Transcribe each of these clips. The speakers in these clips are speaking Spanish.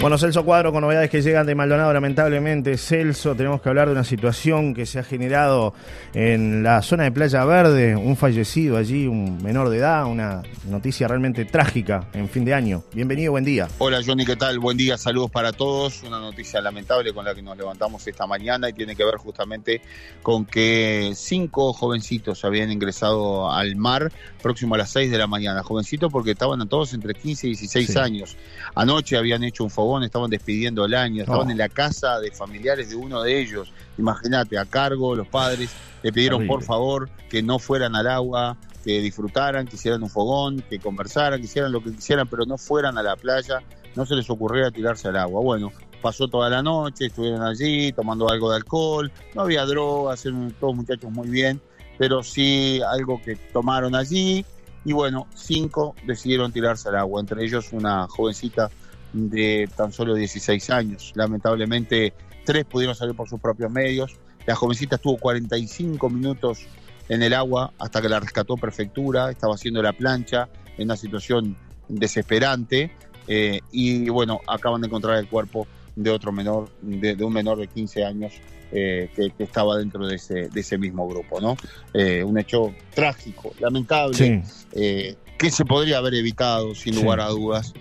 Bueno, Celso Cuadro con novedades que llegan de Maldonado, lamentablemente. Celso, tenemos que hablar de una situación que se ha generado en la zona de Playa Verde, un fallecido allí, un menor de edad, una noticia realmente trágica en fin de año. Bienvenido, buen día. Hola Johnny, ¿qué tal? Buen día, saludos para todos. Una noticia lamentable con la que nos levantamos esta mañana y tiene que ver justamente con que cinco jovencitos habían ingresado al mar próximo a las 6 de la mañana. Jovencitos porque estaban todos entre 15 y 16 Sí. años. Anoche habían hecho un fogón, estaban despidiendo el año, estaban Oh. en la casa de familiares de uno de ellos. Imagínate, a cargo, los padres le pidieron por favor que no fueran al agua, que disfrutaran, que hicieran un fogón, que conversaran, que hicieran lo que quisieran, pero no fueran a la playa, no se les ocurriera tirarse al agua. Bueno, pasó toda la noche, estuvieron allí tomando algo de alcohol, no había drogas, eran todos muchachos muy bien, pero sí algo que tomaron allí y bueno, cinco decidieron tirarse al agua, entre ellos una jovencita de tan solo 16 años. Lamentablemente, tres pudieron salir por sus propios medios. La jovencita estuvo 45 minutos en el agua hasta que la rescató prefectura, estaba haciendo la plancha en una situación desesperante eh, y bueno, acaban de encontrar el cuerpo de otro menor, de, de un menor de 15 años eh, que, que estaba dentro de ese, de ese mismo grupo, ¿no? Eh, un hecho trágico, lamentable, Sí, eh, que se podría haber evitado sin Sí. lugar a dudas,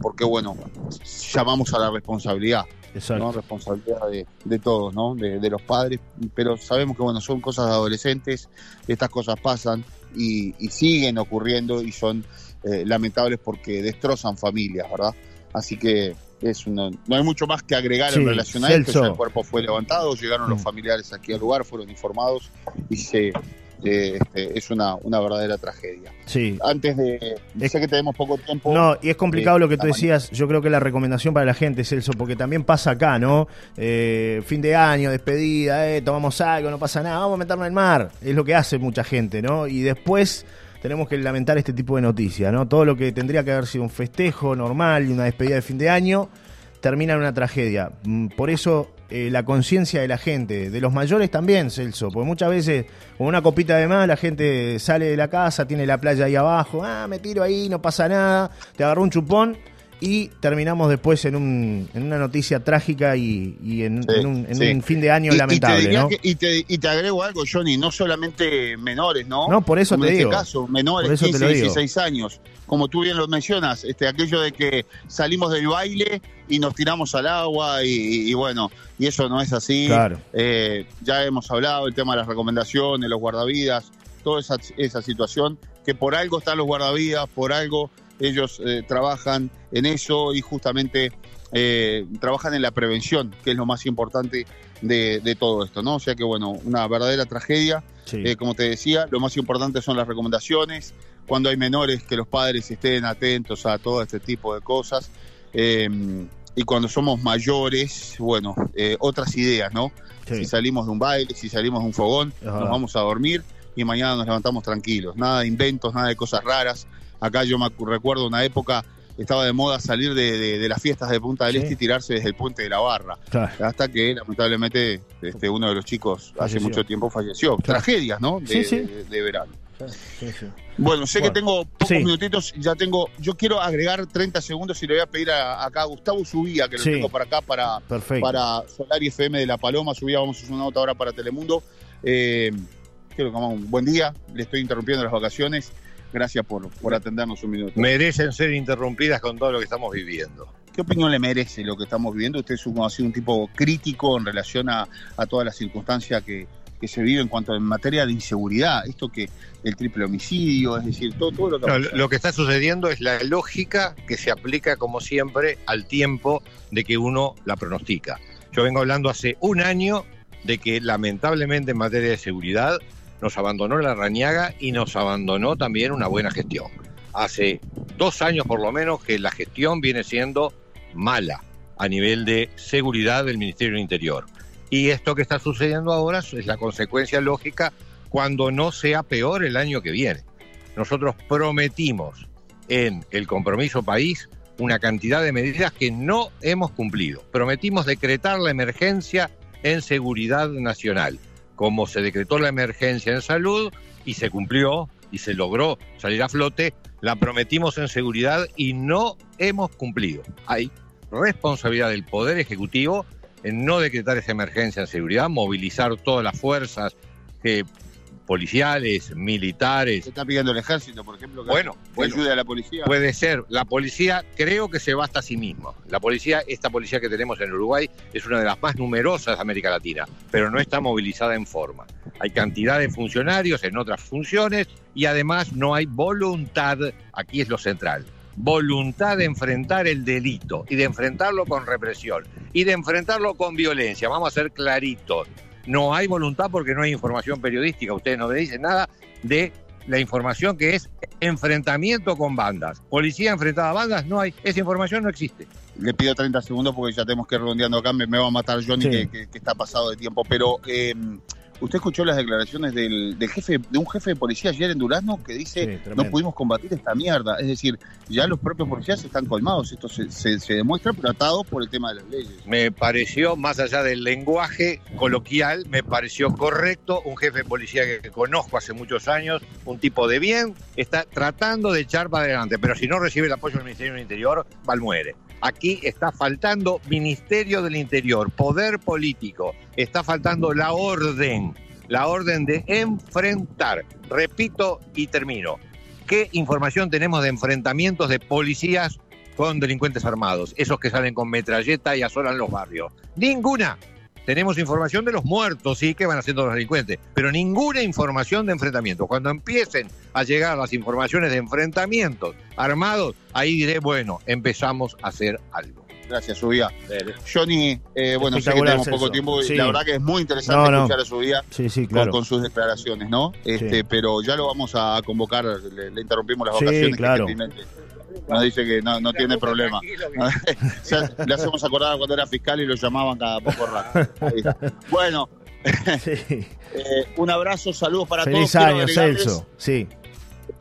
porque bueno, llamamos a la responsabilidad, ¿no? exacto. Responsabilidad de, de todos, ¿no? De, de los padres, pero sabemos que bueno, son cosas de adolescentes, estas cosas pasan y, y siguen ocurriendo y son lamentables porque destrozan familias, ¿verdad? Así que es una- no hay mucho más que agregar Sí, en relación a esto, ya el cuerpo fue levantado, llegaron los Mm. familiares aquí al lugar, fueron informados y se eh, este, es una, una verdadera tragedia. Sí. Antes de, Es- sé que tenemos poco tiempo. No, y es complicado eh, lo que tú decías. Yo creo que la recomendación para la gente, Celso, porque también pasa acá, ¿no? Eh, fin de año, despedida, eh, tomamos algo, no pasa nada, vamos a meternos en el mar. Es lo que hace mucha gente, ¿no? Y después tenemos que lamentar este tipo de noticias, ¿no? Todo lo que tendría que haber sido un festejo normal y una despedida de fin de año termina en una tragedia. Mm, Por eso eh, la conciencia de la gente, de los mayores también, Celso, porque muchas veces con una copita de más la gente sale de la casa, tiene la playa ahí abajo, ah, me tiro ahí, no pasa nada, te agarró un chupón y terminamos después en, un, en una noticia trágica y, y en, Sí, en un, en sí. un fin de año Y- y te lamentable, diría ¿no? que- y, te, y te agrego algo, Johnny, no solamente menores, ¿no? No, por eso Como te en digo. este caso, menores, Por eso te 15, lo digo. 16 años. Como tú bien lo mencionas, este, aquello de que salimos del baile y nos tiramos al agua y bueno, y eso no es así. Claro. Eh, ya hemos hablado el tema de las recomendaciones, los guardavidas, toda esa, esa situación, que por algo están los guardavidas, por algo ellos eh, trabajan en eso y justamente eh, trabajan en la prevención, que es lo más importante de, de todo esto, ¿no? O sea que, bueno, una verdadera tragedia. Sí. Eh, como te decía, lo más importante son las recomendaciones. Cuando hay menores, que los padres estén atentos a todo este tipo de cosas. Eh, y cuando somos mayores, bueno, otras ideas, ¿no? Sí. Si salimos de un baile, si salimos de un fogón, nos vamos a dormir y mañana nos levantamos tranquilos. Nada de inventos, nada de cosas raras. Acá yo me recuerdo una época, estaba de moda salir de, de- de las fiestas de Punta del Sí. Este y tirarse desde el puente de la barra. Claro. Hasta que lamentablemente este, uno de los chicos hace mucho tiempo falleció. Claro. Tragedias, ¿no? De, Sí, sí. de- de verano. Bueno, sé Bueno, que tengo pocos minutitos, ya tengo, yo quiero agregar 30 segundos y le voy a pedir a, acá a Gustavo Subía, que lo tengo para acá, para, Perfecto. para Solar y FM de La Paloma. Subía, vamos a hacer una nota ahora para Telemundo. Eh, quiero que un buen día, le estoy interrumpiendo las vacaciones. Gracias por, por atendernos un minuto. merecen ser interrumpidas con todo lo que estamos viviendo. ¿Qué opinión le merece lo que estamos viviendo? Usted es un, ha sido un tipo crítico en relación a, a todas las circunstancias que, que se vive en cuanto en materia de inseguridad. Esto que el triple homicidio, es decir, todo, todo lo que... No, lo que está sucediendo es la lógica que se aplica, como siempre, al tiempo de que uno la pronostica. Yo vengo hablando hace un año de que lamentablemente en materia de seguridad nos abandonó la rañaga y nos abandonó también una buena gestión. Hace dos años por lo menos que la gestión viene siendo mala a nivel de seguridad del Ministerio del Interior. Y esto que está sucediendo ahora es la consecuencia lógica cuando no sea peor el año que viene. Nosotros prometimos en el compromiso país una cantidad de medidas que no hemos cumplido. Prometimos decretar la emergencia en seguridad nacional, como se decretó la emergencia en salud y se cumplió y se logró salir a flote, la prometimos en seguridad y no hemos cumplido. Hay responsabilidad del Poder Ejecutivo en no decretar esa emergencia en seguridad, movilizar todas las fuerzas que policiales, militares. Se está pidiendo el ejército, por ejemplo, que, Bueno, ayude a la policía. Puede ser. La policía creo que se basta a sí mismo. La policía, esta policía que tenemos en Uruguay, es una de las más numerosas de América Latina, pero no está movilizada en forma. Hay cantidad de funcionarios en otras funciones y además no hay voluntad, aquí es lo central, voluntad de enfrentar el delito y de enfrentarlo con represión y de enfrentarlo con violencia. Vamos a ser claritos. No hay voluntad porque no hay información periodística. Ustedes no me dicen nada de la información que es enfrentamiento con bandas. Policía enfrentada a bandas, no hay. Esa información no existe. Le pido 30 segundos porque ya tenemos que ir redondeando acá. Me, me va a matar Johnny Sí. que, que- que está pasado de tiempo. Pero eh, usted escuchó las declaraciones del, del jefe, de un jefe de policía ayer en Durazno que dice Sí, no pudimos combatir esta mierda. Es decir, ya los propios policías están colmados. Esto se, se- se demuestra, pero atados por el tema de las leyes. Me pareció, más allá del lenguaje coloquial, me pareció correcto. Un jefe de policía que conozco hace muchos años, un tipo de bien, está tratando de echar para adelante. Pero si no recibe el apoyo del Ministerio del Interior, mal muere. Aquí está faltando Ministerio del Interior, poder político, está faltando la orden, la orden de enfrentar. Repito y termino. ¿Qué información tenemos de enfrentamientos de policías con delincuentes armados? Esos que salen con metralleta y asolan los barrios. Ninguna. Tenemos información de los muertos, sí, que van haciendo los delincuentes, pero ninguna información de enfrentamientos. Cuando empiecen a llegar las informaciones de enfrentamientos armados, ahí diré, bueno, empezamos a hacer algo. Gracias, Subía. Johnny, eh, bueno, sé que tenemos poco tiempo y Sí. la verdad que es muy interesante No, no. escuchar a Subía Sí, sí, con, claro. con sus declaraciones, ¿no? Este, Pero ya lo vamos a convocar, le, le interrumpimos las Sí, vacaciones. que claro. gentilmente Nos dice que no, no tiene problema. O sea, le hacemos acordar cuando era fiscal y lo llamaban cada poco rato. Bueno, Sí. eh, un abrazo, saludos para Feliz todos. Quiero año, Celso. Sí.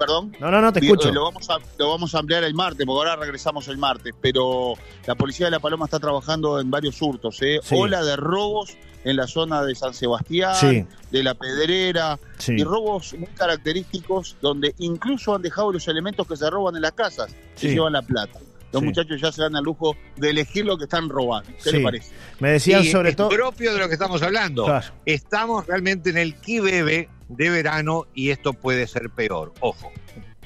Perdón. No, no, no, te escucho. Lo vamos, a, lo vamos a ampliar el martes, porque ahora regresamos el martes. Pero la policía de La Paloma está trabajando en varios hurtos. ¿eh? Sí. Ola de robos en la zona de San Sebastián, Sí, de La Pedrera, sí. y robos muy característicos donde incluso han dejado los elementos que se roban en las casas, se llevan la plata. Los Sí. muchachos ya se dan al lujo de elegir lo que están robando. ¿Qué Sí. le parece? Me decían Y sobre es todo. propio de lo que estamos hablando. Claro. Estamos realmente en el bebé de verano y esto puede ser peor. Ojo.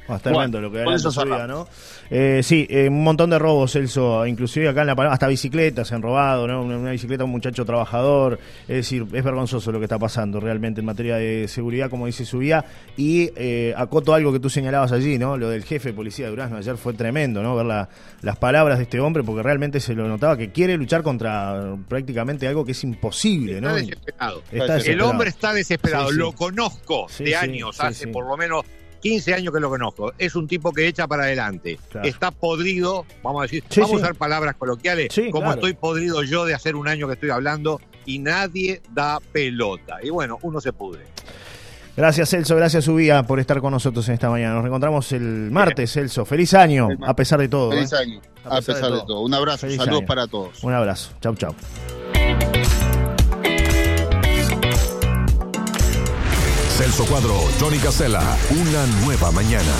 Ah, tremendo lo que era eso en su vida, cerramos. ¿no? Eh, sí, eh, un montón de robos, Celso, inclusive acá en La Paloma, hasta bicicletas se han robado, ¿no? Una, una bicicleta a un muchacho trabajador, es decir, es vergonzoso lo que está pasando realmente en materia de seguridad, como dice su vía, y eh, acoto algo que tú señalabas allí, ¿no? Lo del jefe de policía de Durazno ayer fue tremendo, ¿no? Ver la- las palabras de este hombre, porque realmente se lo notaba que quiere luchar contra prácticamente algo que es imposible, Está ¿no? desesperado. Está El El desesperado. hombre está desesperado, Sí, sí. lo conozco Sí, de sí, años, sí, hace sí. por lo menos 15 años que lo conozco. Es un tipo que echa para adelante. Claro. Está podrido, vamos a decir, Sí, vamos sí. a usar palabras coloquiales, Sí, como claro. estoy podrido yo de hacer un año que estoy hablando y nadie da pelota. Y bueno, uno se pudre. Gracias, Celso. Gracias, Subía, por estar con nosotros en esta mañana. Nos reencontramos el martes, Celso. Feliz año, a pesar de todo. Feliz ¿eh? año, a pesar, de, todo. Un abrazo, Feliz saludos año. para todos. Un abrazo. Chau, chau. Celso Cuadro, Johnny Casella, una nueva mañana.